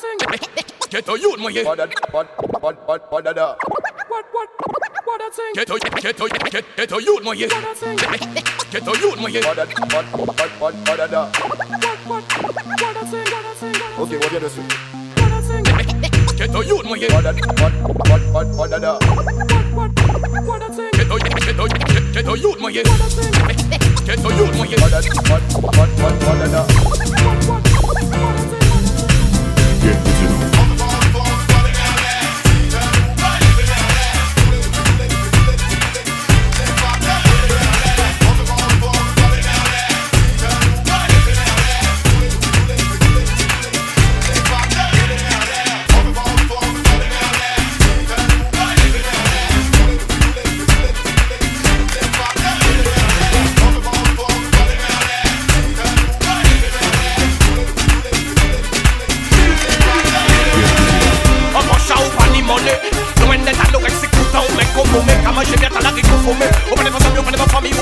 Get a youth, my yeah. What what what what what da What what what I sing? Get a get a get get a youth, my yeah. Get a youth, my yeah. What what what what what da What what what I sing? What I sing? Okay, what you do say? What I sing? Get a youth, my yeah. What what what what what da What what what I sing? Get a get a get get a youth, my yeah. What I sing? Get a youth, my yeah. What what what what what da What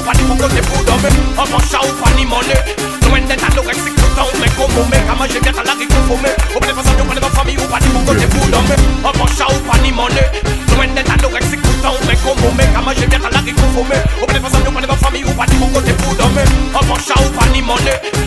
open les familles Ou pas ni mon côté pour dormir Vamos a upar ni money No intenta lo executa un me. Como me Kama je viens à la réconformer Open les familles, open les familles Ou pas ni mon côté pour dormir Vamos a upar ni money No intenta lo executa un me como me. Kama je viens à la réconformer Open les familles, open les familles Ou pas ni mon côté pour dormir Vamos a upar ni money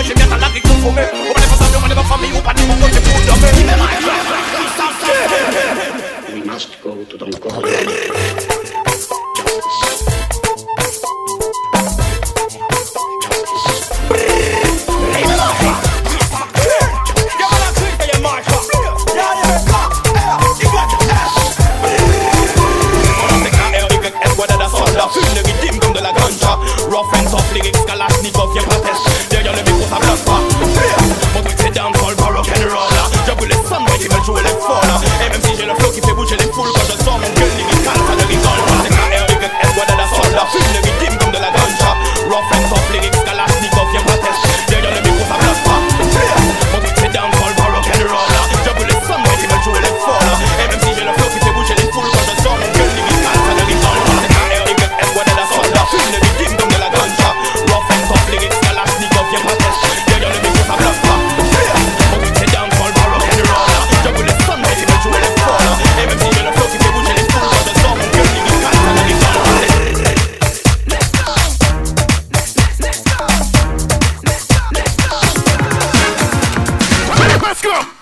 como me Kama je viens à la réconformer Let's go.